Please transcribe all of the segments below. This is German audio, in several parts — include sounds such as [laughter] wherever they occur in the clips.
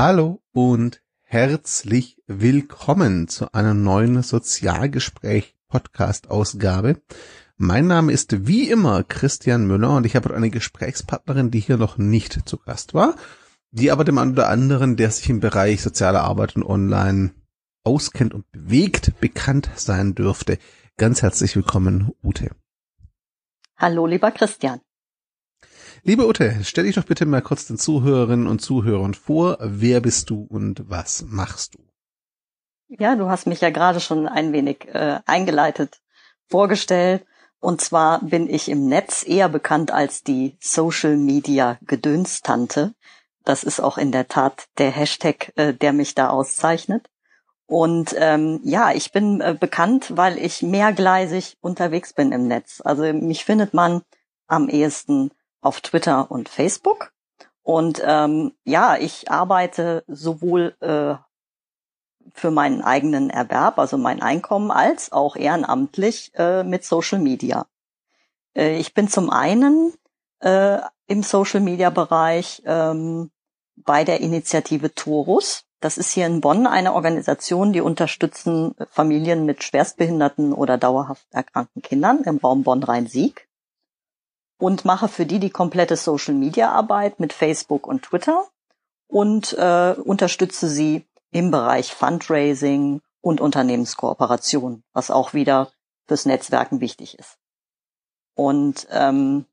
Hallo und herzlich willkommen zu einer neuen Sozialgespräch-Podcast-Ausgabe. Mein Name ist wie immer Christian Müller und ich habe eine Gesprächspartnerin, die hier noch nicht zu Gast war, die aber dem einen oder anderen, der sich im Bereich soziale Arbeit und Online auskennt und bewegt, bekannt sein dürfte. Ganz herzlich willkommen, Ute. Hallo, lieber Christian. Liebe Ute, stell dich doch bitte mal kurz den Zuhörerinnen und Zuhörern vor. Wer bist du und was machst du? Ja, du hast mich ja gerade schon ein wenig äh, eingeleitet vorgestellt. Und zwar bin ich im Netz eher bekannt als die Social Media Gedönstante. Das ist auch in der Tat der Hashtag, äh, der mich da auszeichnet. Und ähm, ja, ich bin äh, bekannt, weil ich mehrgleisig unterwegs bin im Netz. Also mich findet man am ehesten auf Twitter und Facebook. Und ähm, ja, ich arbeite sowohl äh, für meinen eigenen Erwerb, also mein Einkommen, als auch ehrenamtlich äh, mit Social Media. Äh, ich bin zum einen äh, im Social Media Bereich ähm, bei der Initiative Torus. Das ist hier in Bonn eine Organisation, die unterstützen Familien mit schwerstbehinderten oder dauerhaft erkrankten Kindern im Raum Bonn-Rhein-Sieg und mache für die die komplette Social-Media-Arbeit mit Facebook und Twitter und äh, unterstütze sie im Bereich Fundraising und Unternehmenskooperation, was auch wieder fürs Netzwerken wichtig ist. Und ähm,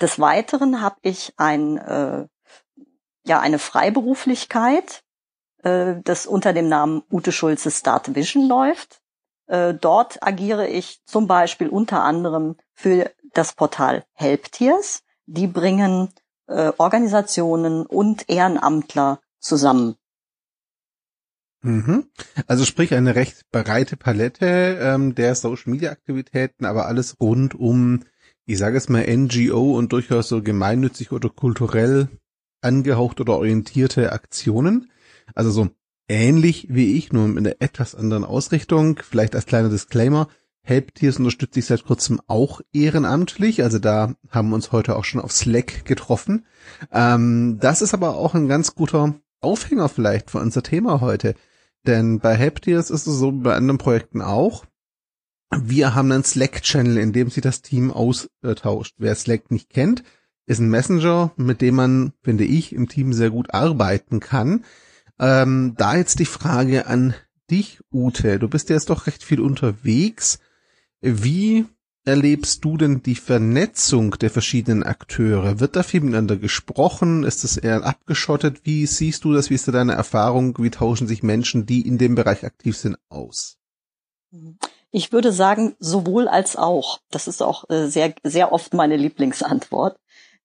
des Weiteren habe ich ein, äh, ja, eine Freiberuflichkeit, äh, das unter dem Namen Ute Schulze Start Vision läuft. Äh, dort agiere ich zum Beispiel unter anderem für das Portal Helptiers. Die bringen äh, Organisationen und Ehrenamtler zusammen. Mhm. Also sprich eine recht breite Palette ähm, der Social Media Aktivitäten, aber alles rund um, ich sage es mal, NGO und durchaus so gemeinnützig oder kulturell angehaucht oder orientierte Aktionen. Also so ähnlich wie ich, nur in einer etwas anderen Ausrichtung. Vielleicht als kleiner Disclaimer. Helptiers unterstütze ich seit kurzem auch ehrenamtlich. Also da haben wir uns heute auch schon auf Slack getroffen. Ähm, das ist aber auch ein ganz guter Aufhänger vielleicht für unser Thema heute. Denn bei Helptiers ist es so bei anderen Projekten auch. Wir haben einen Slack-Channel, in dem sich das Team austauscht. Wer Slack nicht kennt, ist ein Messenger, mit dem man, finde ich, im Team sehr gut arbeiten kann. Ähm, da jetzt die Frage an dich, Ute. Du bist jetzt doch recht viel unterwegs. Wie erlebst du denn die Vernetzung der verschiedenen Akteure? Wird da viel miteinander gesprochen? Ist das eher abgeschottet? Wie siehst du das? Wie ist da deine Erfahrung? Wie tauschen sich Menschen, die in dem Bereich aktiv sind, aus? Ich würde sagen, sowohl als auch. Das ist auch äh, sehr, sehr oft meine Lieblingsantwort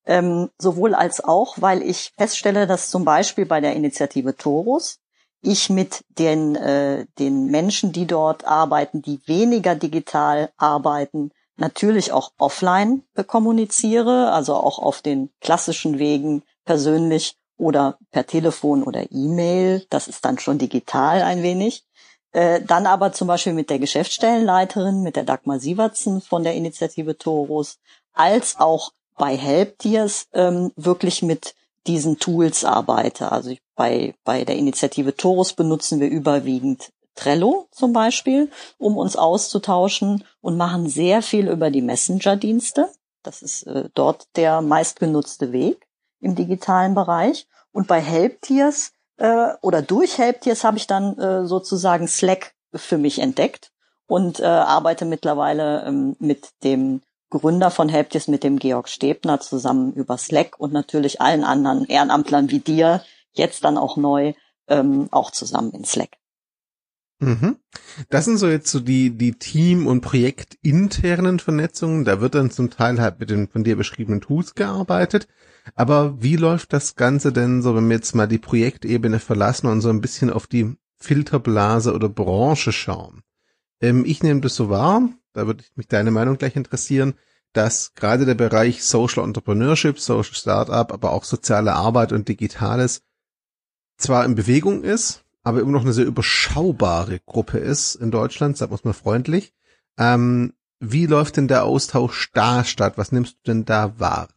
ähm, sowohl als auch, weil ich feststelle, dass zum Beispiel bei der Initiative Torus ich mit den, äh, den Menschen, die dort arbeiten, die weniger digital arbeiten, natürlich auch offline kommuniziere, also auch auf den klassischen Wegen persönlich oder per Telefon oder E-Mail. Das ist dann schon digital ein wenig. Äh, dann aber zum Beispiel mit der Geschäftsstellenleiterin, mit der Dagmar Sievertsen von der Initiative Torus, als auch bei Helptiers ähm, wirklich mit diesen Tools arbeite. Also ich, bei, bei der Initiative Torus benutzen wir überwiegend Trello zum Beispiel, um uns auszutauschen und machen sehr viel über die Messenger-Dienste. Das ist äh, dort der meistgenutzte Weg im digitalen Bereich. Und bei Helptiers äh, oder durch Helptiers habe ich dann äh, sozusagen Slack für mich entdeckt und äh, arbeite mittlerweile ähm, mit dem Gründer von Helptis mit dem Georg Stebner zusammen über Slack und natürlich allen anderen Ehrenamtlern wie dir, jetzt dann auch neu, ähm, auch zusammen in Slack. Mhm. Das sind so jetzt so die, die Team- und projektinternen Vernetzungen. Da wird dann zum Teil halt mit den von dir beschriebenen Tools gearbeitet. Aber wie läuft das Ganze denn so, wenn wir jetzt mal die Projektebene verlassen und so ein bisschen auf die Filterblase oder Branche schauen? Ähm, ich nehme das so wahr, da würde mich deine Meinung gleich interessieren, dass gerade der Bereich Social Entrepreneurship, Social Startup, aber auch soziale Arbeit und Digitales zwar in Bewegung ist, aber immer noch eine sehr überschaubare Gruppe ist in Deutschland, wir es mal freundlich. Ähm, wie läuft denn der Austausch da statt? Was nimmst du denn da wahr?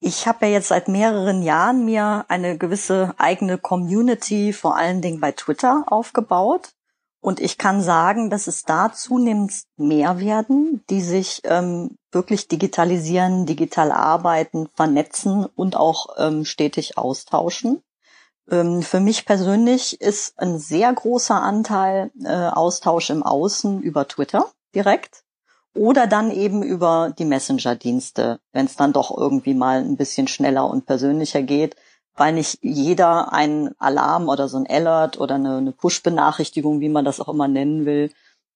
Ich habe ja jetzt seit mehreren Jahren mir eine gewisse eigene Community, vor allen Dingen bei Twitter, aufgebaut. Und ich kann sagen, dass es da zunehmend mehr werden, die sich ähm, wirklich digitalisieren, digital arbeiten, vernetzen und auch ähm, stetig austauschen. Ähm, für mich persönlich ist ein sehr großer Anteil äh, Austausch im Außen über Twitter direkt oder dann eben über die Messenger-Dienste, wenn es dann doch irgendwie mal ein bisschen schneller und persönlicher geht, weil nicht jeder einen Alarm oder so ein Alert oder eine, eine Push-Benachrichtigung, wie man das auch immer nennen will,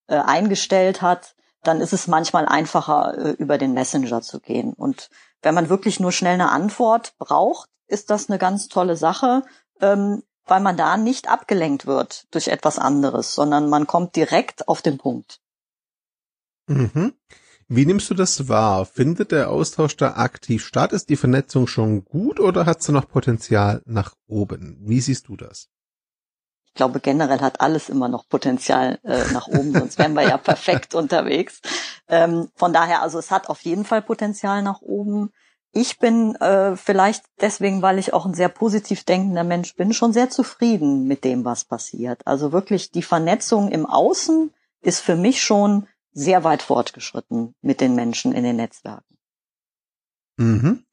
äh, eingestellt hat, dann ist es manchmal einfacher, äh, über den Messenger zu gehen. Und wenn man wirklich nur schnell eine Antwort braucht, ist das eine ganz tolle Sache, ähm, weil man da nicht abgelenkt wird durch etwas anderes, sondern man kommt direkt auf den Punkt. Mhm. Wie nimmst du das wahr? Findet der Austausch da aktiv statt? Ist die Vernetzung schon gut oder hat sie noch Potenzial nach oben? Wie siehst du das? Ich glaube, generell hat alles immer noch Potenzial äh, nach oben, sonst wären wir ja [laughs] perfekt unterwegs. Ähm, von daher, also es hat auf jeden Fall Potenzial nach oben. Ich bin äh, vielleicht deswegen, weil ich auch ein sehr positiv denkender Mensch bin, schon sehr zufrieden mit dem, was passiert. Also wirklich die Vernetzung im Außen ist für mich schon sehr weit fortgeschritten mit den Menschen in den Netzwerken. Mhm.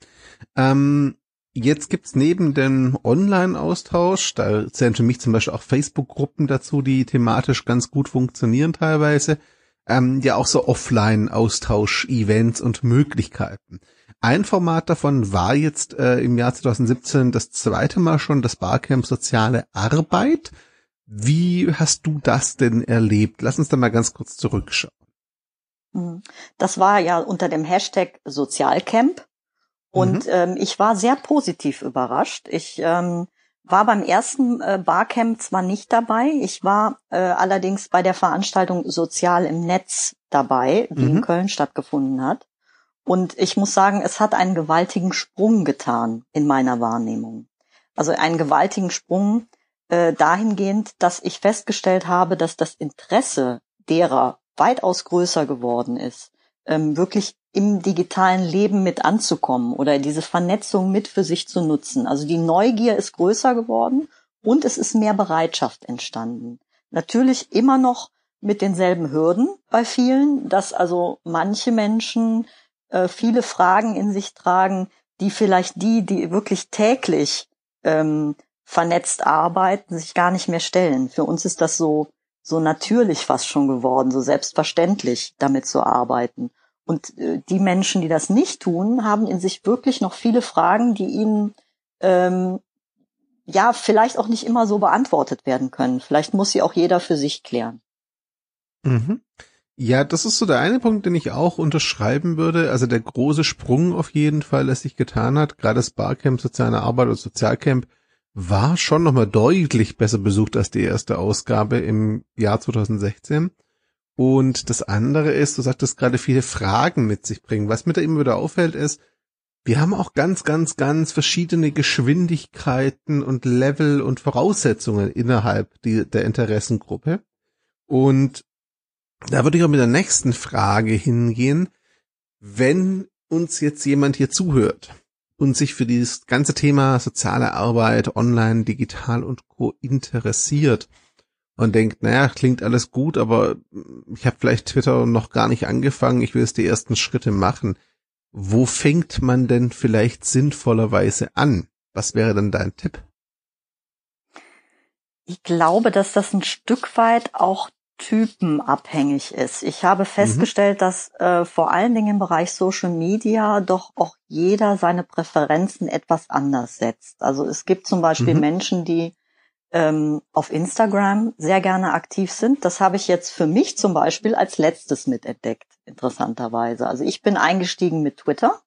Ähm, jetzt gibt's neben dem Online-Austausch, da zählen für mich zum Beispiel auch Facebook-Gruppen dazu, die thematisch ganz gut funktionieren teilweise, ähm, ja auch so Offline-Austausch-Events und Möglichkeiten. Ein Format davon war jetzt äh, im Jahr 2017 das zweite Mal schon das Barcamp Soziale Arbeit. Wie hast du das denn erlebt? Lass uns da mal ganz kurz zurückschauen. Mhm. Das war ja unter dem Hashtag Sozialcamp. Und mhm. ähm, ich war sehr positiv überrascht. Ich ähm, war beim ersten äh, Barcamp zwar nicht dabei, ich war äh, allerdings bei der Veranstaltung Sozial im Netz dabei, die mhm. in Köln stattgefunden hat. Und ich muss sagen, es hat einen gewaltigen Sprung getan in meiner Wahrnehmung. Also einen gewaltigen Sprung äh, dahingehend, dass ich festgestellt habe, dass das Interesse derer, weitaus größer geworden ist, ähm, wirklich im digitalen Leben mit anzukommen oder diese Vernetzung mit für sich zu nutzen. Also die Neugier ist größer geworden und es ist mehr Bereitschaft entstanden. Natürlich immer noch mit denselben Hürden bei vielen, dass also manche Menschen äh, viele Fragen in sich tragen, die vielleicht die, die wirklich täglich ähm, vernetzt arbeiten, sich gar nicht mehr stellen. Für uns ist das so so natürlich fast schon geworden, so selbstverständlich damit zu arbeiten. Und äh, die Menschen, die das nicht tun, haben in sich wirklich noch viele Fragen, die ihnen ähm, ja vielleicht auch nicht immer so beantwortet werden können. Vielleicht muss sie auch jeder für sich klären. Mhm. Ja, das ist so der eine Punkt, den ich auch unterschreiben würde. Also der große Sprung auf jeden Fall, der sich getan hat, gerade das Barcamp Soziale Arbeit oder Sozialcamp, war schon nochmal deutlich besser besucht als die erste Ausgabe im Jahr 2016. Und das andere ist, du sagtest gerade viele Fragen mit sich bringen. Was mir da immer wieder auffällt ist, wir haben auch ganz, ganz, ganz verschiedene Geschwindigkeiten und Level und Voraussetzungen innerhalb die, der Interessengruppe. Und da würde ich auch mit der nächsten Frage hingehen. Wenn uns jetzt jemand hier zuhört und sich für dieses ganze Thema soziale Arbeit, online, digital und co interessiert und denkt, naja, klingt alles gut, aber ich habe vielleicht Twitter noch gar nicht angefangen, ich will jetzt die ersten Schritte machen. Wo fängt man denn vielleicht sinnvollerweise an? Was wäre denn dein Tipp? Ich glaube, dass das ein Stück weit auch typenabhängig ist. Ich habe festgestellt, mhm. dass äh, vor allen Dingen im Bereich Social Media doch auch jeder seine Präferenzen etwas anders setzt. Also es gibt zum Beispiel mhm. Menschen, die ähm, auf Instagram sehr gerne aktiv sind. Das habe ich jetzt für mich zum Beispiel als letztes mitentdeckt, interessanterweise. Also ich bin eingestiegen mit Twitter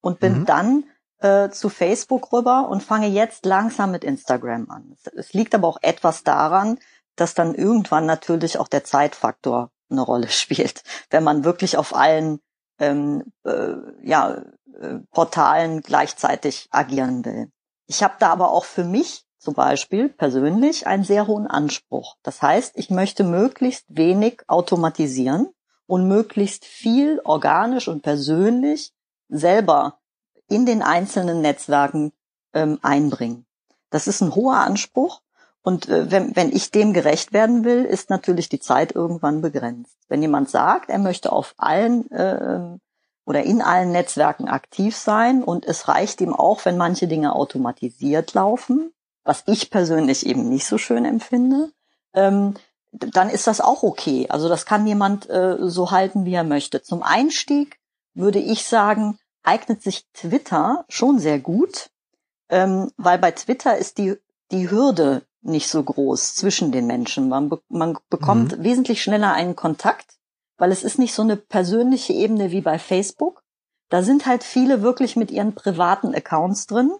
und bin mhm. dann äh, zu Facebook rüber und fange jetzt langsam mit Instagram an. Es, es liegt aber auch etwas daran, dass dann irgendwann natürlich auch der Zeitfaktor eine Rolle [laughs] spielt, wenn man wirklich auf allen ähm, äh, ja, äh, Portalen gleichzeitig agieren will. Ich habe da aber auch für mich zum Beispiel persönlich einen sehr hohen Anspruch. Das heißt, ich möchte möglichst wenig automatisieren und möglichst viel organisch und persönlich selber in den einzelnen Netzwerken ähm, einbringen. Das ist ein hoher Anspruch. Und äh, wenn, wenn ich dem gerecht werden will, ist natürlich die Zeit irgendwann begrenzt. Wenn jemand sagt, er möchte auf allen äh, oder in allen Netzwerken aktiv sein und es reicht ihm auch, wenn manche Dinge automatisiert laufen, was ich persönlich eben nicht so schön empfinde, ähm, dann ist das auch okay. Also das kann jemand äh, so halten, wie er möchte. Zum Einstieg würde ich sagen, eignet sich Twitter schon sehr gut, ähm, weil bei Twitter ist die, die Hürde nicht so groß zwischen den Menschen. Man, be man bekommt mhm. wesentlich schneller einen Kontakt, weil es ist nicht so eine persönliche Ebene wie bei Facebook. Da sind halt viele wirklich mit ihren privaten Accounts drin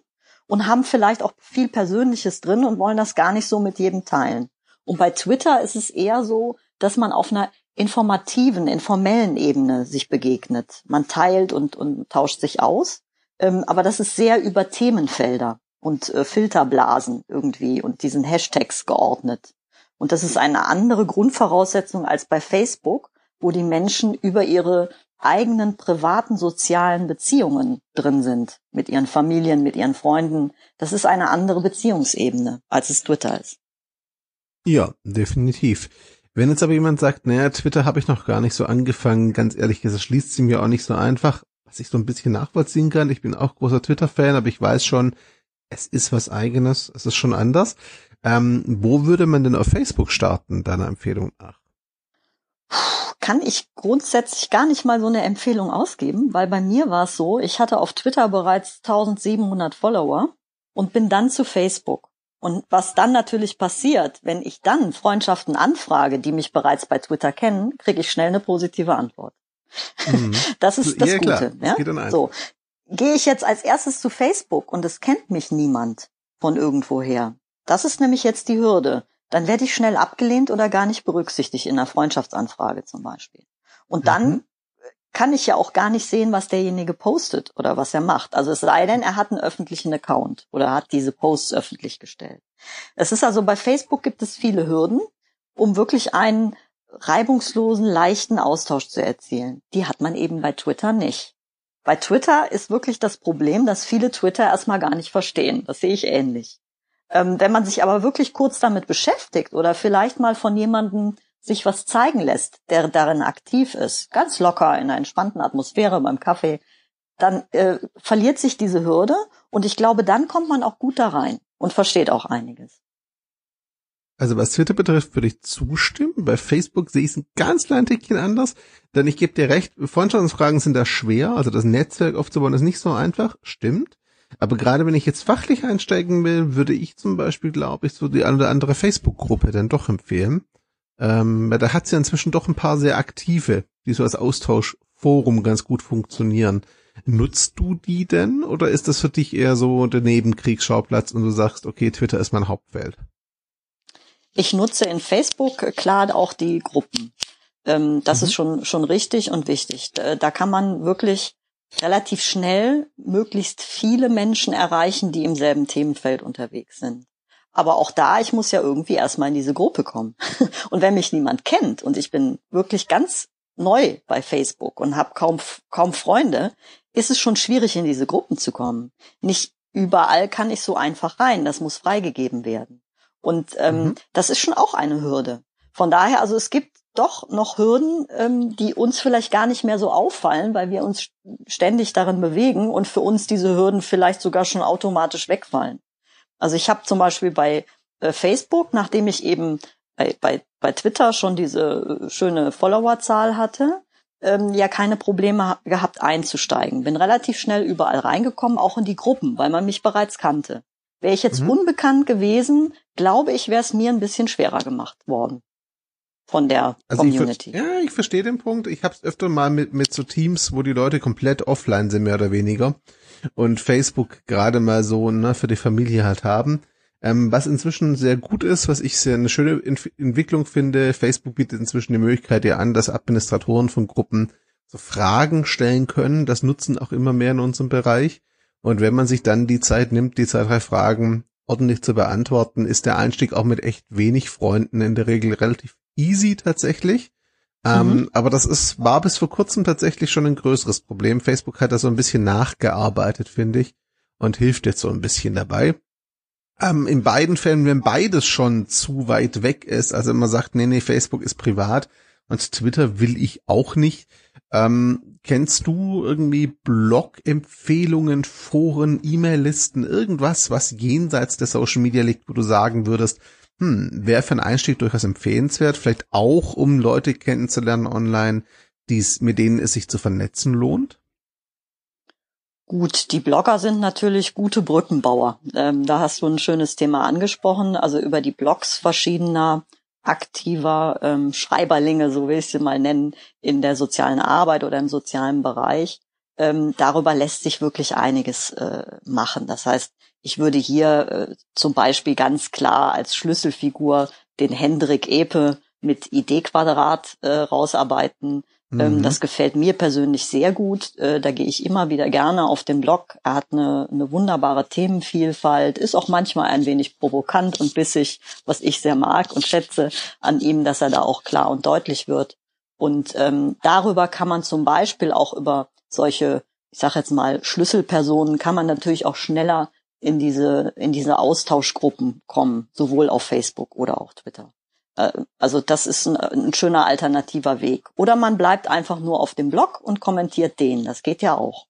und haben vielleicht auch viel Persönliches drin und wollen das gar nicht so mit jedem teilen. Und bei Twitter ist es eher so, dass man auf einer informativen, informellen Ebene sich begegnet. Man teilt und, und tauscht sich aus. Ähm, aber das ist sehr über Themenfelder und äh, Filterblasen irgendwie und diesen Hashtags geordnet. Und das ist eine andere Grundvoraussetzung als bei Facebook, wo die Menschen über ihre eigenen privaten sozialen Beziehungen drin sind, mit ihren Familien, mit ihren Freunden. Das ist eine andere Beziehungsebene, als es Twitter ist. Ja, definitiv. Wenn jetzt aber jemand sagt, naja, Twitter habe ich noch gar nicht so angefangen, ganz ehrlich, das schließt sich mir auch nicht so einfach, was ich so ein bisschen nachvollziehen kann. Ich bin auch großer Twitter-Fan, aber ich weiß schon, es ist was eigenes, es ist schon anders. Ähm, wo würde man denn auf Facebook starten, deiner Empfehlung nach? Kann ich grundsätzlich gar nicht mal so eine Empfehlung ausgeben, weil bei mir war es so, ich hatte auf Twitter bereits 1700 Follower und bin dann zu Facebook. Und was dann natürlich passiert, wenn ich dann Freundschaften anfrage, die mich bereits bei Twitter kennen, kriege ich schnell eine positive Antwort. Mhm. [laughs] Das ist das ja, Gute. Klar. Das ja? So. Gehe ich jetzt als erstes zu Facebook und es kennt mich niemand von irgendwoher. Das ist nämlich jetzt die Hürde. Dann werde ich schnell abgelehnt oder gar nicht berücksichtigt in einer Freundschaftsanfrage zum Beispiel. Und dann mhm kann ich ja auch gar nicht sehen, was derjenige postet oder was er macht. Also es sei denn, er hat einen öffentlichen Account oder hat diese Posts öffentlich gestellt. Es ist also bei Facebook gibt es viele Hürden, um wirklich einen reibungslosen, leichten Austausch zu erzielen. Die hat man eben bei Twitter nicht. Bei Twitter ist wirklich das Problem, dass viele Twitter erstmal gar nicht verstehen. Das sehe ich ähnlich. Ähm, wenn man sich aber wirklich kurz damit beschäftigt oder vielleicht mal von jemandem sich was zeigen lässt, der darin aktiv ist, ganz locker in einer entspannten Atmosphäre beim Kaffee, dann äh, verliert sich diese Hürde und ich glaube, dann kommt man auch gut da rein und versteht auch einiges. Also was Twitter betrifft, würde ich zustimmen. Bei Facebook sehe ich es ein ganz klein Tickchen anders, denn ich gebe dir recht, Freundschaftsfragen sind da schwer, also das Netzwerk aufzubauen ist nicht so einfach, stimmt. Aber gerade wenn ich jetzt fachlich einsteigen will, würde ich zum Beispiel, glaube ich, so die eine oder andere Facebook-Gruppe dann doch empfehlen. Ähm, da hat sie ja inzwischen doch ein paar sehr aktive, die so als Austauschforum ganz gut funktionieren. Nutzt du die denn oder ist das für dich eher so der Nebenkriegsschauplatz und du sagst, okay, Twitter ist mein Hauptfeld? Ich nutze in Facebook klar auch die Gruppen. Ähm, das mhm. ist schon, schon richtig und wichtig. Da, da kann man wirklich relativ schnell möglichst viele Menschen erreichen, die im selben Themenfeld unterwegs sind. Aber auch da, ich muss ja irgendwie erstmal in diese Gruppe kommen. [laughs] Und wenn mich niemand kennt und ich bin wirklich ganz neu bei Facebook und habe kaum, kaum Freunde, ist es schon schwierig, in diese Gruppen zu kommen. Nicht überall kann ich so einfach rein. Das muss freigegeben werden. Und ähm, mhm. das ist schon auch eine Hürde. Von daher, also es gibt doch noch Hürden, ähm, die uns vielleicht gar nicht mehr so auffallen, weil wir uns ständig darin bewegen und für uns diese Hürden vielleicht sogar schon automatisch wegfallen. Also ich habe zum Beispiel bei äh, Facebook, nachdem ich eben bei, bei, bei Twitter schon diese äh, schöne Followerzahl hatte, ähm, ja keine Probleme gehabt einzusteigen. Bin relativ schnell überall reingekommen, auch in die Gruppen, weil man mich bereits kannte. Wäre ich jetzt mhm. unbekannt gewesen, glaube ich, wäre es mir ein bisschen schwerer gemacht worden von der also Community. Ich ja, ich verstehe den Punkt. Ich habe es öfter mal mit, mit so Teams, wo die Leute komplett offline sind, mehr oder weniger und Facebook gerade mal so ne, für die Familie halt haben. Ähm, was inzwischen sehr gut ist, was ich sehr eine schöne Ent Entwicklung finde, Facebook bietet inzwischen die Möglichkeit ja an, dass Administratoren von Gruppen so Fragen stellen können. Das nutzen auch immer mehr in unserem Bereich. Und wenn man sich dann die Zeit nimmt, die zwei, drei Fragen ordentlich zu beantworten, ist der Einstieg auch mit echt wenig Freunden in der Regel relativ easy tatsächlich. Ähm, mhm. Aber das ist, war bis vor kurzem tatsächlich schon ein größeres Problem. Facebook hat da so ein bisschen nachgearbeitet, finde ich, und hilft jetzt so ein bisschen dabei. Ähm, in beiden Fällen, wenn beides schon zu weit weg ist, also man sagt, nee, nee, Facebook ist privat und Twitter will ich auch nicht. Ähm, kennst du irgendwie Blog-Empfehlungen, Foren, E-Mail-Listen, irgendwas, was jenseits der Social Media liegt, wo du sagen würdest, hm, wäre für einen Einstieg durchaus empfehlenswert, vielleicht auch, um Leute kennenzulernen online, die's, mit denen es sich zu vernetzen lohnt? Gut, die Blogger sind natürlich gute Brückenbauer. Ähm, da hast du ein schönes Thema angesprochen. Also über die Blogs verschiedener aktiver ähm, Schreiberlinge, so will ich sie mal nennen, in der sozialen Arbeit oder im sozialen Bereich. Ähm, darüber lässt sich wirklich einiges äh, machen. Das heißt, ich würde hier äh, zum Beispiel ganz klar als Schlüsselfigur den Hendrik Epe mit ID-Quadrat äh, rausarbeiten. Ähm, mhm. Das gefällt mir persönlich sehr gut. Äh, da gehe ich immer wieder gerne auf den Blog. Er hat eine, eine wunderbare Themenvielfalt, ist auch manchmal ein wenig provokant und bissig, was ich sehr mag und schätze an ihm, dass er da auch klar und deutlich wird. Und ähm, darüber kann man zum Beispiel auch über solche, ich sage jetzt mal, Schlüsselpersonen, kann man natürlich auch schneller in diese, in diese Austauschgruppen kommen, sowohl auf Facebook oder auch Twitter. Äh, also das ist ein, ein, schöner alternativer Weg. Oder man bleibt einfach nur auf dem Blog und kommentiert den. Das geht ja auch.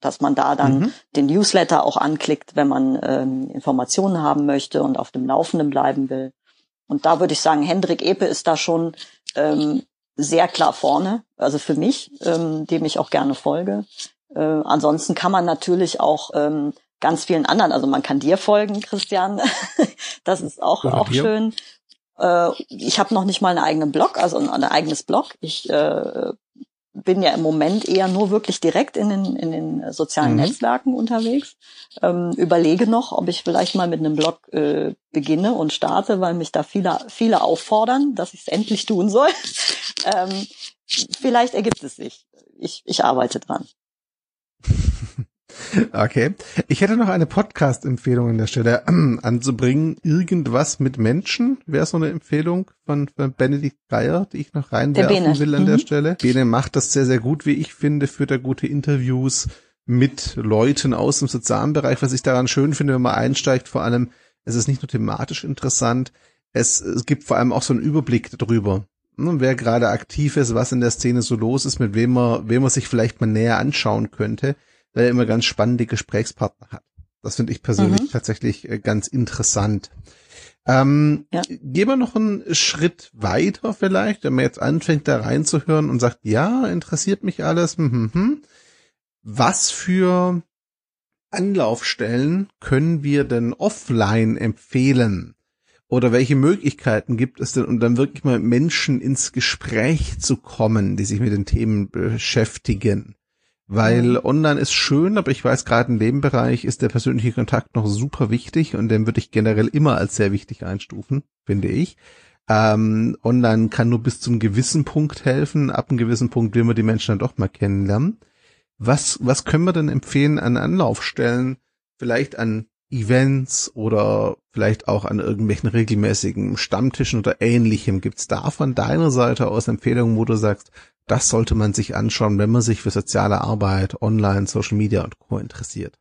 Dass man da dann mhm. den Newsletter auch anklickt, wenn man ähm, Informationen haben möchte und auf dem Laufenden bleiben will. Und da würde ich sagen, Hendrik Epe ist da schon ähm, sehr klar vorne, also für mich, ähm, dem ich auch gerne folge. Äh, ansonsten kann man natürlich auch ähm, ganz vielen anderen, also man kann dir folgen, Christian, [laughs] das ist auch, auch schön. Äh, ich habe noch nicht mal einen eigenen Blog, also ein, ein eigenes Blog. Ich äh, bin ja im Moment eher nur wirklich direkt in den, in den sozialen mhm. Netzwerken unterwegs. Ähm, überlege noch, ob ich vielleicht mal mit einem Blog äh, beginne und starte, weil mich da viele, viele auffordern, dass ich es endlich tun soll. [laughs] ähm, vielleicht ergibt es sich. Ich, ich arbeite dran. [laughs] Okay. Ich hätte noch eine Podcast-Empfehlung an der Stelle [clears throat] anzubringen. Irgendwas mit Menschen wäre so eine Empfehlung von, von Benedikt Geier, die ich noch reinwerfen will an mhm. der Stelle. Bene macht das sehr, sehr gut, wie ich finde, führt da gute Interviews mit Leuten aus dem sozialen Bereich. Was ich daran schön finde, wenn man einsteigt, vor allem, es ist nicht nur thematisch interessant, es, es gibt vor allem auch so einen Überblick darüber, ne, wer gerade aktiv ist, was in der Szene so los ist, mit wem man, wem man sich vielleicht mal näher anschauen könnte weil er immer ganz spannende Gesprächspartner hat. Das finde ich persönlich mhm. tatsächlich äh, ganz interessant. Ähm, ja. Gehen wir noch einen Schritt weiter vielleicht, wenn man jetzt anfängt da reinzuhören und sagt, ja, interessiert mich alles. Hm, hm, hm. Was für Anlaufstellen können wir denn offline empfehlen? Oder welche Möglichkeiten gibt es denn, um dann wirklich mal Menschen ins Gespräch zu kommen, die sich mit den Themen beschäftigen? Weil mhm. online ist schön, aber ich weiß, gerade in dem Bereich ist der persönliche Kontakt noch super wichtig und den würde ich generell immer als sehr wichtig einstufen, finde ich. Ähm, online kann nur bis zum gewissen Punkt helfen. Ab einem gewissen Punkt will man die Menschen dann doch mal kennenlernen. Was, was können wir denn empfehlen an Anlaufstellen? Vielleicht an Events oder vielleicht auch an irgendwelchen regelmäßigen Stammtischen oder ähnlichem. Gibt es da von deiner Seite aus Empfehlungen, wo du sagst, das sollte man sich anschauen, wenn man sich für soziale Arbeit, Online, Social Media und Co. interessiert.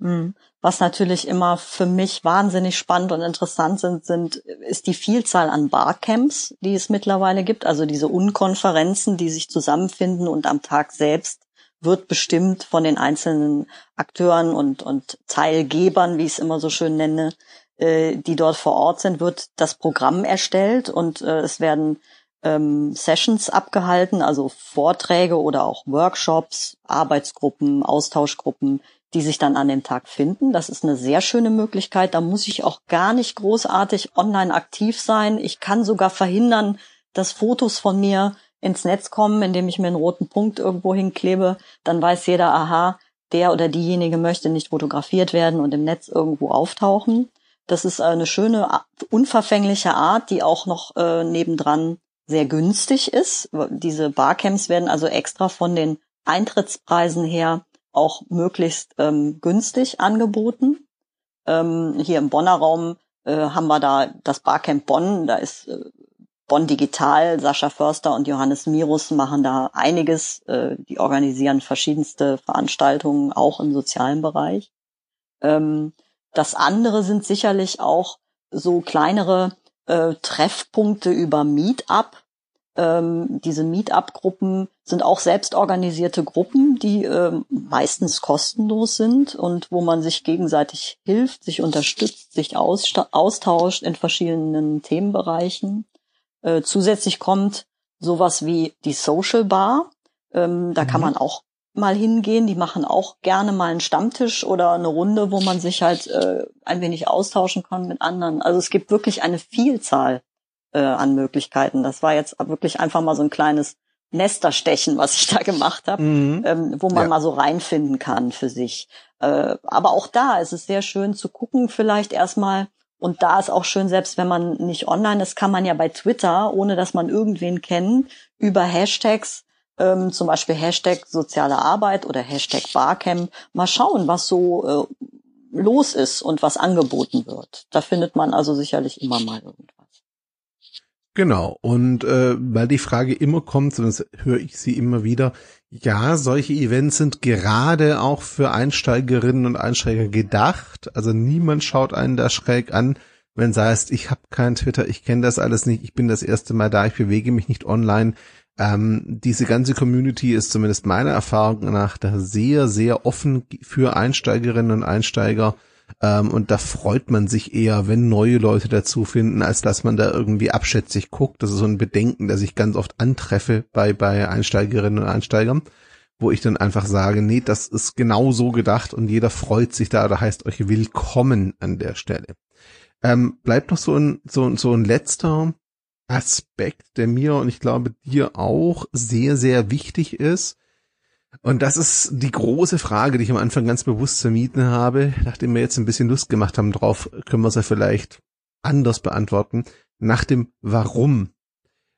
Hm. Was natürlich immer für mich wahnsinnig spannend und interessant sind, sind, ist die Vielzahl an Barcamps, die es mittlerweile gibt. Also diese Unkonferenzen, die sich zusammenfinden und am Tag selbst wird bestimmt von den einzelnen Akteuren und, und Teilgebern, wie ich es immer so schön nenne, äh, die dort vor Ort sind, wird das Programm erstellt und äh, es werden ähm, Sessions abgehalten, also Vorträge oder auch Workshops, Arbeitsgruppen, Austauschgruppen, die sich dann an dem Tag finden. Das ist eine sehr schöne Möglichkeit. Da muss ich auch gar nicht großartig online aktiv sein. Ich kann sogar verhindern, dass Fotos von mir ins Netz kommen, indem ich mir einen roten Punkt irgendwo hinklebe. Dann weiß jeder, aha, der oder diejenige möchte nicht fotografiert werden und im Netz irgendwo auftauchen. Das ist eine schöne, unverfängliche Art, die auch noch äh, nebendran sehr günstig ist. Diese Barcamps werden also extra von den Eintrittspreisen her auch möglichst ähm, günstig angeboten. Ähm, hier im Bonner Raum äh, haben wir da das Barcamp Bonn, da ist äh, Bonn Digital, Sascha Förster und Johannes Mirus machen da einiges. Äh, die organisieren verschiedenste Veranstaltungen, auch im sozialen Bereich. Ähm, das andere sind sicherlich auch so kleinere äh, Treffpunkte über Meetup. Ähm, diese Meetup-Gruppen sind auch selbstorganisierte Gruppen, die ähm, meistens kostenlos sind und wo man sich gegenseitig hilft, sich unterstützt, sich austauscht in verschiedenen Themenbereichen. Äh, zusätzlich kommt sowas wie die Social Bar. Ähm, da mhm. kann man auch mal hingehen. Die machen auch gerne mal einen Stammtisch oder eine Runde, wo man sich halt äh, ein wenig austauschen kann mit anderen. Also es gibt wirklich eine Vielzahl äh, an Möglichkeiten. Das war jetzt wirklich einfach mal so ein kleines Nesterstechen, was ich da gemacht habe, mhm. ähm, wo man ja. mal so reinfinden kann für sich. Äh, aber auch da ist es sehr schön zu gucken, vielleicht erstmal, und da ist auch schön, selbst wenn man nicht online ist, kann man ja bei Twitter, ohne dass man irgendwen kennt, über Hashtags ähm, zum Beispiel Hashtag soziale Arbeit oder Hashtag Barcamp, mal schauen, was so äh, los ist und was angeboten wird. Da findet man also sicherlich immer mal irgendwas. Genau, und äh, weil die Frage immer kommt, das höre ich sie immer wieder, ja, solche Events sind gerade auch für Einsteigerinnen und Einsteiger gedacht. Also niemand schaut einen da schräg an, wenn heißt, ich habe kein Twitter, ich kenne das alles nicht, ich bin das erste Mal da, ich bewege mich nicht online. Ähm, diese ganze Community ist zumindest meiner Erfahrung nach da sehr, sehr offen für Einsteigerinnen und Einsteiger. Ähm, und da freut man sich eher, wenn neue Leute dazu finden, als dass man da irgendwie abschätzig guckt. Das ist so ein Bedenken, das ich ganz oft antreffe bei, bei Einsteigerinnen und Einsteigern, wo ich dann einfach sage, nee, das ist genau so gedacht und jeder freut sich da oder heißt euch willkommen an der Stelle. Ähm, bleibt noch so ein, so, so ein letzter Aspekt, der mir und ich glaube dir auch sehr, sehr wichtig ist. Und das ist die große Frage, die ich am Anfang ganz bewusst vermieden habe. Nachdem wir jetzt ein bisschen Lust gemacht haben drauf, können wir es ja vielleicht anders beantworten. Nach dem Warum.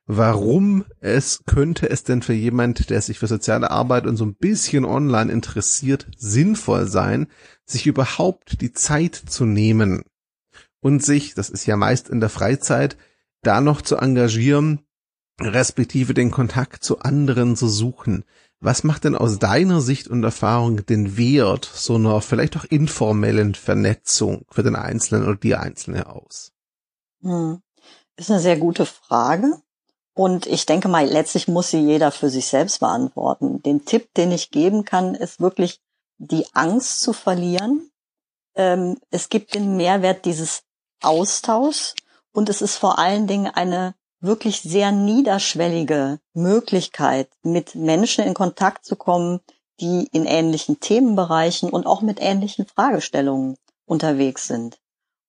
Warum es könnte es denn für jemand, der sich für soziale Arbeit und so ein bisschen online interessiert, sinnvoll sein, sich überhaupt die Zeit zu nehmen und sich, das ist ja meist in der Freizeit, da noch zu engagieren, respektive den Kontakt zu anderen zu suchen. Was macht denn aus deiner Sicht und Erfahrung den Wert so einer vielleicht auch informellen Vernetzung für den Einzelnen oder die Einzelne aus? Hm. Ist eine sehr gute Frage. Und ich denke mal, letztlich muss sie jeder für sich selbst beantworten. Den Tipp, den ich geben kann, ist wirklich die Angst zu verlieren. Ähm, es gibt den Mehrwert dieses Austauschs und es ist vor allen Dingen eine wirklich sehr niederschwellige Möglichkeit, mit Menschen in Kontakt zu kommen, die in ähnlichen Themenbereichen und auch mit ähnlichen Fragestellungen unterwegs sind.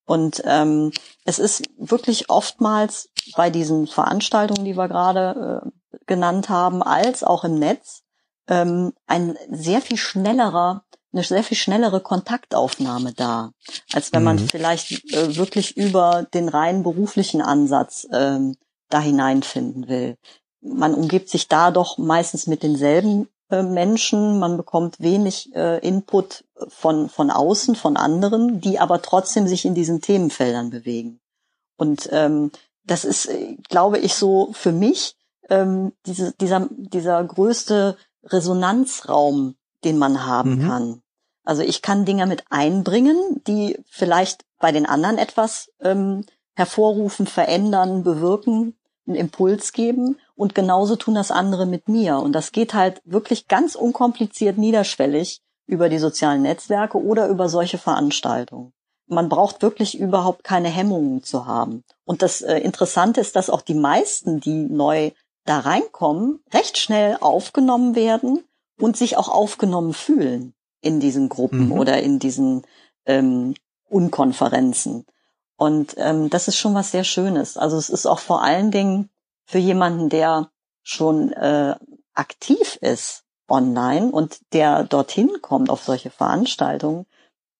Und ähm, es ist wirklich oftmals bei diesen Veranstaltungen, die wir gerade äh, genannt haben, als auch im Netz, ähm, ein sehr viel schnellerer eine sehr viel schnellere Kontaktaufnahme da, als wenn man mhm. vielleicht äh, wirklich über den rein beruflichen Ansatz ähm, da hineinfinden will. Man umgibt sich da doch meistens mit denselben äh, Menschen, man bekommt wenig äh, Input von, von außen, von anderen, die aber trotzdem sich in diesen Themenfeldern bewegen. Und ähm, das ist, äh, glaube ich, so für mich ähm, diese, dieser, dieser größte Resonanzraum, den man haben mhm. kann. Also ich kann Dinge mit einbringen, die vielleicht bei den anderen etwas ähm, hervorrufen, verändern, bewirken, einen Impuls geben und genauso tun das andere mit mir. Und das geht halt wirklich ganz unkompliziert niederschwellig über die sozialen Netzwerke oder über solche Veranstaltungen. Man braucht wirklich überhaupt keine Hemmungen zu haben. Und das äh, Interessante ist, dass auch die meisten, die neu da reinkommen, recht schnell aufgenommen werden und sich auch aufgenommen fühlen in diesen Gruppen mhm. oder in diesen ähm, Unkonferenzen. Und ähm, das ist schon was sehr Schönes. Also es ist auch vor allen Dingen für jemanden, der schon äh, aktiv ist online und der dorthin kommt auf solche Veranstaltungen,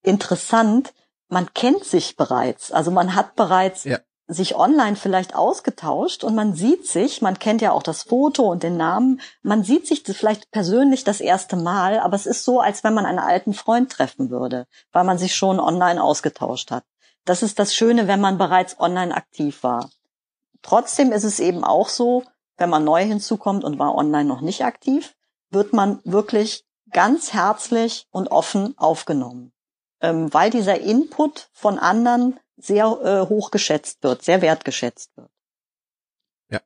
interessant, man kennt sich bereits. Also man hat bereits ja sich online vielleicht ausgetauscht und man sieht sich, man kennt ja auch das Foto und den Namen, man sieht sich vielleicht persönlich das erste Mal, aber es ist so, als wenn man einen alten Freund treffen würde, weil man sich schon online ausgetauscht hat. Das ist das Schöne, wenn man bereits online aktiv war. Trotzdem ist es eben auch so, wenn man neu hinzukommt und war online noch nicht aktiv, wird man wirklich ganz herzlich und offen aufgenommen, ähm, weil dieser Input von anderen sehr äh, hoch geschätzt wird, sehr wertgeschätzt wird. Ja,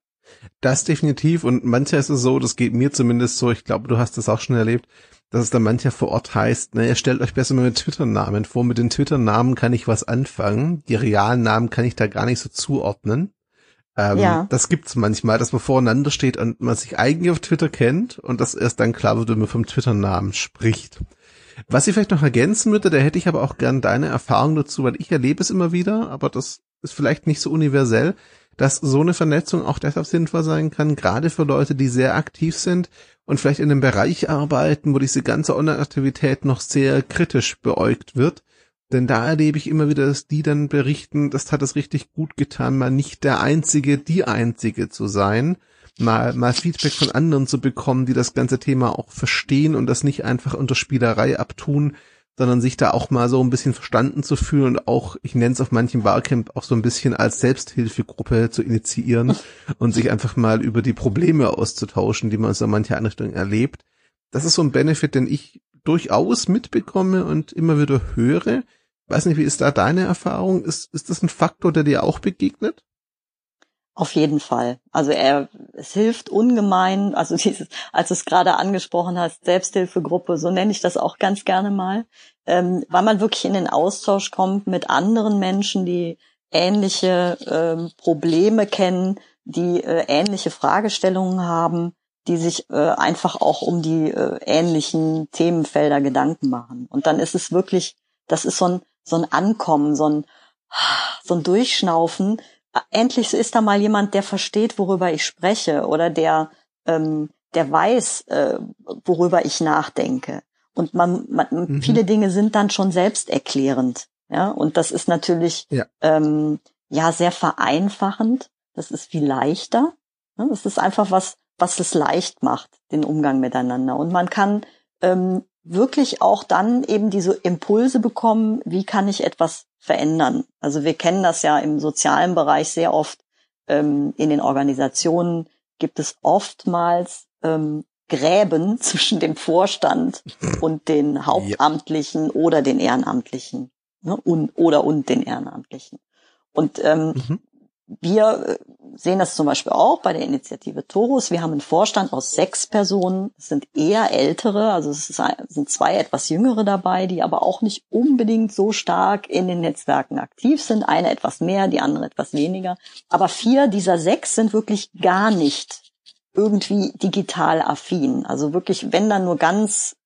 das definitiv. Und manchmal ist es so, das geht mir zumindest so, ich glaube, du hast das auch schon erlebt, dass es dann mancher vor Ort heißt, naja, stellt euch besser mal mit Twitter-Namen vor. Mit den Twitter-Namen kann ich was anfangen. Die realen Namen kann ich da gar nicht so zuordnen. Ähm, ja. Das gibt's manchmal, dass man voreinander steht und man sich eigentlich auf Twitter kennt und das erst dann klar wird, wenn man vom Twitter-Namen spricht. Was ich vielleicht noch ergänzen würde, da hätte ich aber auch gern deine Erfahrung dazu, weil ich erlebe es immer wieder, aber das ist vielleicht nicht so universell, dass so eine Vernetzung auch deshalb sinnvoll sein kann, gerade für Leute, die sehr aktiv sind und vielleicht in einem Bereich arbeiten, wo diese ganze Online-Aktivität noch sehr kritisch beäugt wird. Denn da erlebe ich immer wieder, dass die dann berichten, das hat es richtig gut getan, mal nicht der Einzige, die Einzige zu sein, mal, mal Feedback von anderen zu bekommen, die das ganze Thema auch verstehen und das nicht einfach unter Spielerei abtun, sondern sich da auch mal so ein bisschen verstanden zu fühlen und auch, ich nenne es auf manchem Barcamp auch so ein bisschen als Selbsthilfegruppe zu initiieren [laughs] und sich einfach mal über die Probleme auszutauschen, die man so in mancher Einrichtung erlebt. Das ist so ein Benefit, den ich durchaus mitbekomme und immer wieder höre. Weiß nicht, wie ist da deine Erfahrung? Ist, ist das ein Faktor, der dir auch begegnet? Auf jeden Fall. Also er, es hilft ungemein. Also [laughs] dieses, als du es gerade angesprochen hast, Selbsthilfegruppe, so nenne ich das auch ganz gerne mal, ähm, weil man wirklich in den Austausch kommt mit anderen Menschen, die ähnliche ähm, Probleme kennen, die äh, ähnliche Fragestellungen haben, die sich äh, einfach auch um die äh, ähnlichen Themenfelder Gedanken machen. Und dann ist es wirklich, das ist so ein so ein Ankommen, so ein, so ein Durchschnaufen. Endlich ist da mal jemand, der versteht, worüber ich spreche oder der, ähm, der weiß, äh, worüber ich nachdenke. Und man, man mhm. viele Dinge sind dann schon selbsterklärend. Ja, und das ist natürlich ja, ähm, ja sehr vereinfachend. Das ist viel leichter. Ja, das ist einfach was, was es leicht macht, den Umgang miteinander. Und man kann ähm, wirklich auch dann eben diese Impulse bekommen, wie kann ich etwas verändern. Also wir kennen das ja im sozialen Bereich sehr oft. Ähm, in den Organisationen gibt es oftmals ähm, Gräben [laughs] zwischen dem Vorstand [laughs] und den Hauptamtlichen ja. oder den Ehrenamtlichen ne, und, oder und den Ehrenamtlichen. Und ähm, mhm. Wir äh, sehen das zum Beispiel auch bei der Initiative Torus. Wir haben einen Vorstand aus sechs Personen. Es sind eher ältere, also es sind zwei etwas jüngere dabei, die aber auch nicht unbedingt so stark in den Netzwerken aktiv sind. Eine etwas mehr, die andere etwas weniger. Aber vier dieser sechs sind wirklich gar nicht irgendwie digital affin. Also wirklich, wenn dann nur ganz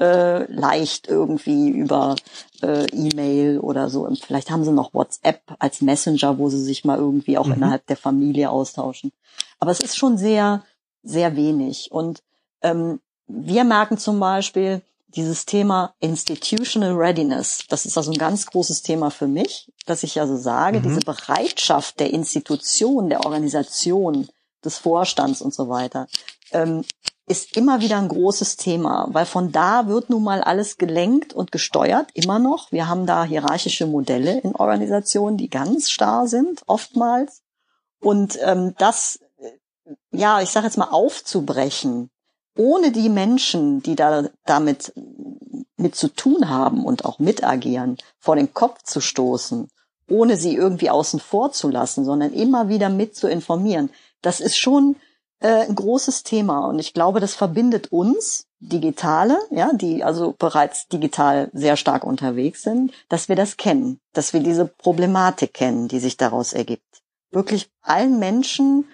äh, leicht irgendwie über äh, E-Mail oder so. Vielleicht haben sie noch WhatsApp als Messenger, wo sie sich mal irgendwie auch mhm. innerhalb der Familie austauschen. Aber es ist schon sehr, sehr wenig. Und ähm, wir merken zum Beispiel dieses Thema Institutional Readiness. Das ist also ein ganz großes Thema für mich, dass ich also sage, mhm. diese Bereitschaft der Institution, der Organisation, des Vorstands und so weiter, ähm, ist immer wieder ein großes Thema, weil von da wird nun mal alles gelenkt und gesteuert, immer noch. Wir haben da hierarchische Modelle in Organisationen, die ganz starr sind, oftmals. Und ähm, das, ja, ich sage jetzt mal, aufzubrechen, ohne die Menschen, die da damit mit zu tun haben und auch mitagieren, vor den Kopf zu stoßen, ohne sie irgendwie außen vor zu lassen, sondern immer wieder mit zu informieren. Das ist schon äh, ein großes Thema und ich glaube, das verbindet uns Digitale, ja, die also bereits digital sehr stark unterwegs sind, dass wir das kennen, dass wir diese Problematik kennen, die sich daraus ergibt. Wirklich allen Menschen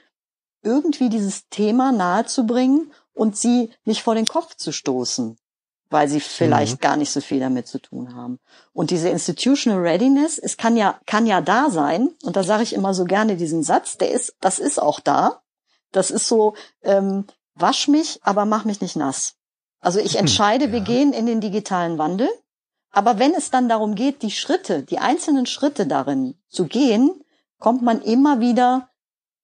irgendwie dieses Thema nahezubringen und sie nicht vor den Kopf zu stoßen, weil sie vielleicht mhm. gar nicht so viel damit zu tun haben. Und diese institutional readiness, es kann ja kann ja da sein und da sage ich immer so gerne diesen Satz, der ist das ist auch da, das ist so, ähm, wasch mich, aber mach mich nicht nass. Also ich hm, entscheide, ja. wir gehen in den digitalen Wandel. Aber wenn es dann darum geht, die Schritte, die einzelnen Schritte darin zu gehen, kommt man immer wieder,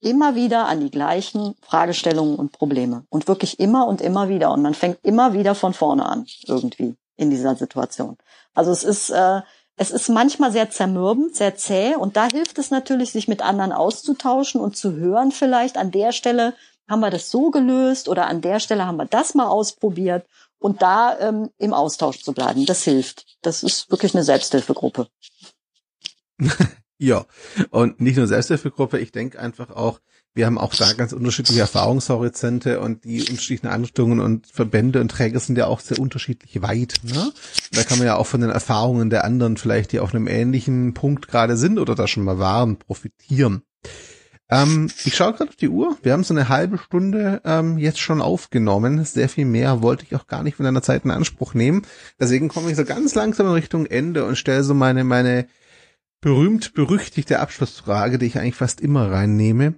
immer wieder an die gleichen Fragestellungen und Probleme. Und wirklich immer und immer wieder. Und man fängt immer wieder von vorne an, irgendwie in dieser Situation. Also es ist, äh, Es ist manchmal sehr zermürbend, sehr zäh und da hilft es natürlich, sich mit anderen auszutauschen und zu hören vielleicht an der Stelle haben wir das so gelöst oder an der Stelle haben wir das mal ausprobiert und da ähm, im Austausch zu bleiben. Das hilft. Das ist wirklich eine Selbsthilfegruppe. [laughs] ja, und nicht nur Selbsthilfegruppe, ich denke einfach auch, wir haben auch da ganz unterschiedliche Erfahrungshorizonte und die unterschiedlichen Anrichtungen und Verbände und Träger sind ja auch sehr unterschiedlich weit. Ne? Da kann man ja auch von den Erfahrungen der anderen vielleicht, die auf einem ähnlichen Punkt gerade sind oder da schon mal waren, profitieren. Ähm, ich schaue gerade auf die Uhr. Wir haben so eine halbe Stunde ähm, jetzt schon aufgenommen. Sehr viel mehr wollte ich auch gar nicht von deiner Zeit in Anspruch nehmen. Deswegen komme ich so ganz langsam in Richtung Ende und stelle so meine, meine berühmt berüchtigte Abschlussfrage, die ich eigentlich fast immer reinnehme.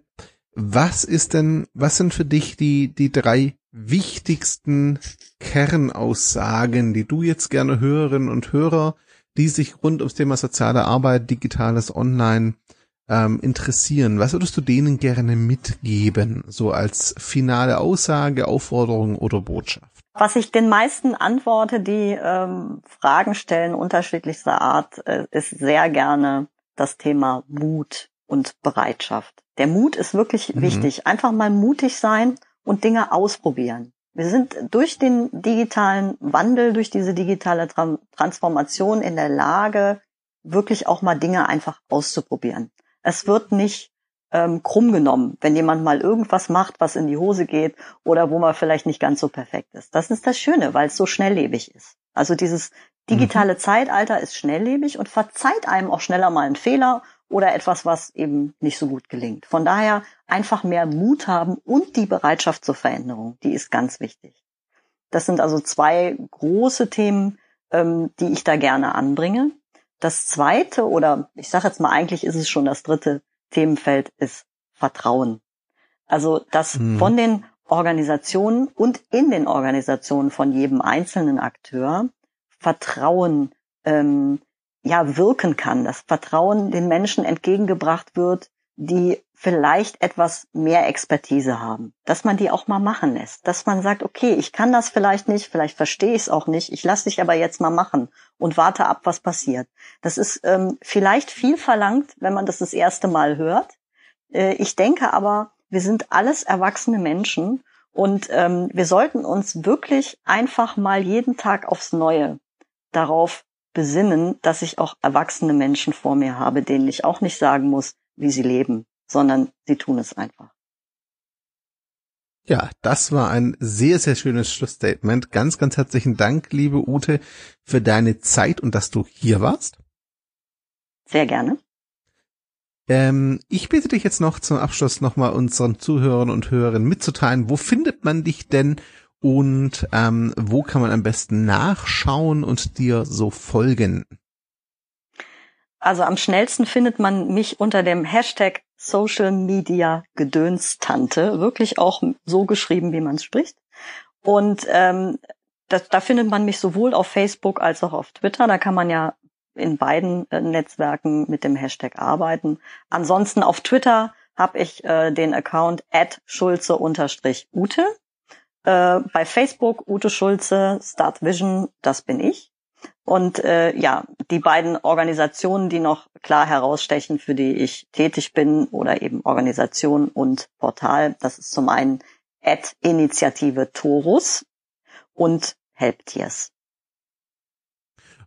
Was ist denn, was sind für dich die, die drei wichtigsten Kernaussagen, die du jetzt gerne Hörerinnen und Hörer, die sich rund ums Thema soziale Arbeit, digitales Online ähm, interessieren, was würdest du denen gerne mitgeben, so als finale Aussage, Aufforderung oder Botschaft? Was ich den meisten antworte, die ähm, Fragen stellen unterschiedlichster Art, äh, ist sehr gerne das Thema Mut und Bereitschaft. Der Mut ist wirklich mhm. wichtig. Einfach mal mutig sein und Dinge ausprobieren. Wir sind durch den digitalen Wandel, durch diese digitale Transformation in der Lage, wirklich auch mal Dinge einfach auszuprobieren. Es wird nicht ähm, krumm genommen, wenn jemand mal irgendwas macht, was in die Hose geht oder wo man vielleicht nicht ganz so perfekt ist. Das ist das Schöne, weil es so schnelllebig ist. Also dieses digitale mhm. Zeitalter ist schnelllebig und verzeiht einem auch schneller mal einen Fehler oder etwas, was eben nicht so gut gelingt. Von daher einfach mehr Mut haben und die Bereitschaft zur Veränderung, die ist ganz wichtig. Das sind also zwei große Themen, ähm, die ich da gerne anbringe. Das zweite oder ich sage jetzt mal eigentlich ist es schon das dritte Themenfeld ist Vertrauen. Also dass mhm. von den Organisationen und in den Organisationen von jedem einzelnen Akteur Vertrauen ähm, ja wirken kann, dass Vertrauen den Menschen entgegengebracht wird, die vielleicht etwas mehr Expertise haben, dass man die auch mal machen lässt, dass man sagt, okay, ich kann das vielleicht nicht, vielleicht verstehe ich es auch nicht, ich lasse dich aber jetzt mal machen und warte ab, was passiert. Das ist ähm, vielleicht viel verlangt, wenn man das das erste Mal hört. Äh, ich denke aber, wir sind alles erwachsene Menschen und ähm, wir sollten uns wirklich einfach mal jeden Tag aufs Neue darauf besinnen, dass ich auch erwachsene Menschen vor mir habe, denen ich auch nicht sagen muss, wie sie leben, sondern sie tun es einfach. Ja, das war ein sehr, sehr schönes Schlussstatement. Ganz, ganz herzlichen Dank, liebe Ute, für deine Zeit und dass du hier warst. Sehr gerne. Ähm, ich bitte dich jetzt noch zum Abschluss nochmal unseren Zuhörern und Hörerinnen mitzuteilen, wo findet man dich denn und ähm, wo kann man am besten nachschauen und dir so folgen? Also am schnellsten findet man mich unter dem Hashtag Social Media Gedönstante, wirklich auch so geschrieben, wie man es spricht. Und ähm, das, da findet man mich sowohl auf Facebook als auch auf Twitter. Da kann man ja in beiden äh, Netzwerken mit dem Hashtag arbeiten. Ansonsten auf Twitter habe ich äh, den Account at schulze-ute äh, bei Facebook Ute Schulze, Start Vision, das bin ich. Und äh, ja, die beiden Organisationen, die noch klar herausstechen, für die ich tätig bin, oder eben Organisation und Portal, das ist zum einen Ad Initiative Torus und Helptiers.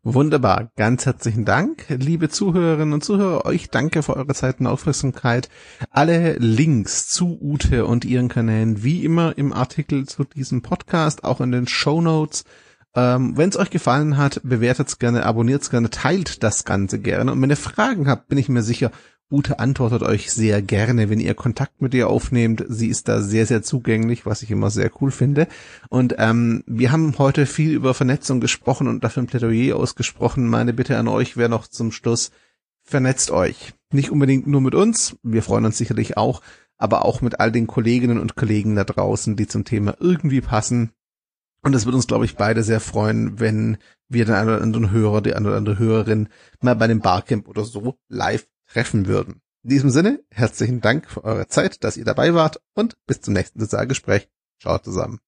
Wunderbar, ganz herzlichen Dank, liebe Zuhörerinnen und Zuhörer. Euch danke für eure Zeit und Aufmerksamkeit. Alle Links zu Ute und ihren Kanälen wie immer im Artikel zu diesem Podcast, auch in den Show Notes. Ähm, wenn es euch gefallen hat, bewertet es gerne, abonniert es gerne, teilt das Ganze gerne. Und wenn ihr Fragen habt, bin ich mir sicher, Ute antwortet euch sehr gerne, wenn ihr Kontakt mit ihr aufnehmt. Sie ist da sehr, sehr zugänglich, was ich immer sehr cool finde. Und ähm, wir haben heute viel über Vernetzung gesprochen und dafür ein Plädoyer ausgesprochen. Meine Bitte an euch wäre noch zum Schluss, vernetzt euch. Nicht unbedingt nur mit uns, wir freuen uns sicherlich auch, aber auch mit all den Kolleginnen und Kollegen da draußen, die zum Thema irgendwie passen. Und es wird uns, glaube ich, beide sehr freuen, wenn wir den einen oder anderen Hörer, die eine oder andere Hörerin mal bei dem Barcamp oder so live treffen würden. In diesem Sinne, herzlichen Dank für eure Zeit, dass ihr dabei wart und bis zum nächsten Sozialgespräch. Ciao zusammen.